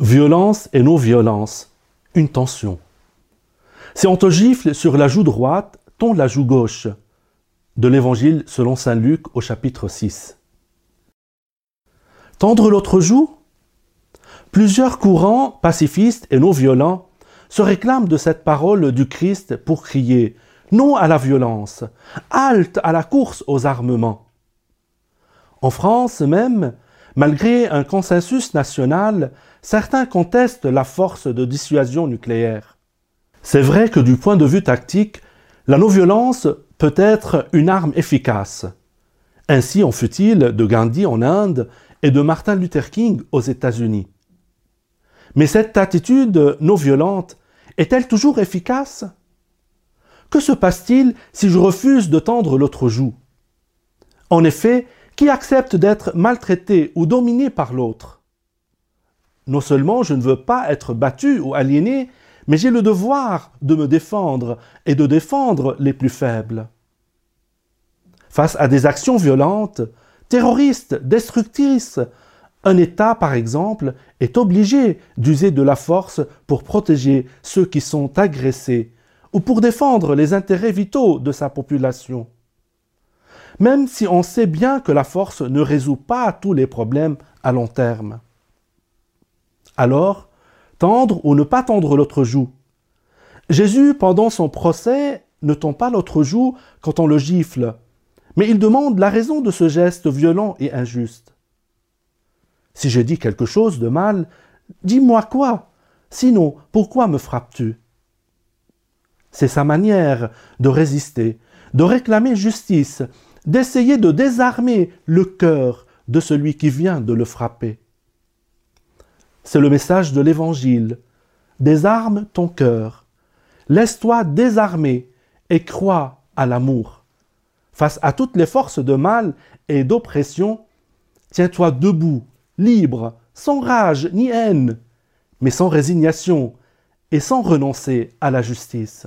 Violence et non-violence, une tension. Si on te gifle sur la joue droite, ton la joue gauche. De l'Évangile selon Saint Luc au chapitre 6. Tendre l'autre joue? Plusieurs courants pacifistes et non violents se réclament de cette parole du Christ pour crier non à la violence, halte à la course aux armements. En France même, malgré un consensus national, certains contestent la force de dissuasion nucléaire. C'est vrai que du point de vue tactique, la non-violence peut être une arme efficace. Ainsi en fut-il de Gandhi en Inde et de Martin Luther King aux États-Unis. Mais cette attitude non violente est-elle toujours efficace? Que se passe-t-il si je refuse de tendre l'autre joue? En effet, qui accepte d'être maltraité ou dominé par l'autre Non seulement je ne veux pas être battu ou aliéné, mais j'ai le devoir de me défendre et de défendre les plus faibles. Face à des actions violentes, terroristes, destructrices, un État, par exemple, est obligé d'user de la force pour protéger ceux qui sont agressés ou pour défendre les intérêts vitaux de sa population. Même si on sait bien que la force ne résout pas tous les problèmes à long terme. Alors, tendre ou ne pas tendre l'autre joue Jésus, pendant son procès, ne tend pas l'autre joue quand on le gifle, mais il demande la raison de ce geste violent et injuste. Si je dis quelque chose de mal, dis-moi quoi? Sinon, pourquoi me frappes-tu? C'est sa manière de résister, de réclamer justice, d'essayer de désarmer le cœur de celui qui vient de le frapper. C'est le message de l'Évangile. Désarme ton cœur. Laisse-toi désarmer et crois à l'amour. Face à toutes les forces de mal et d'oppression, tiens-toi debout libre, sans rage ni haine, mais sans résignation et sans renoncer à la justice.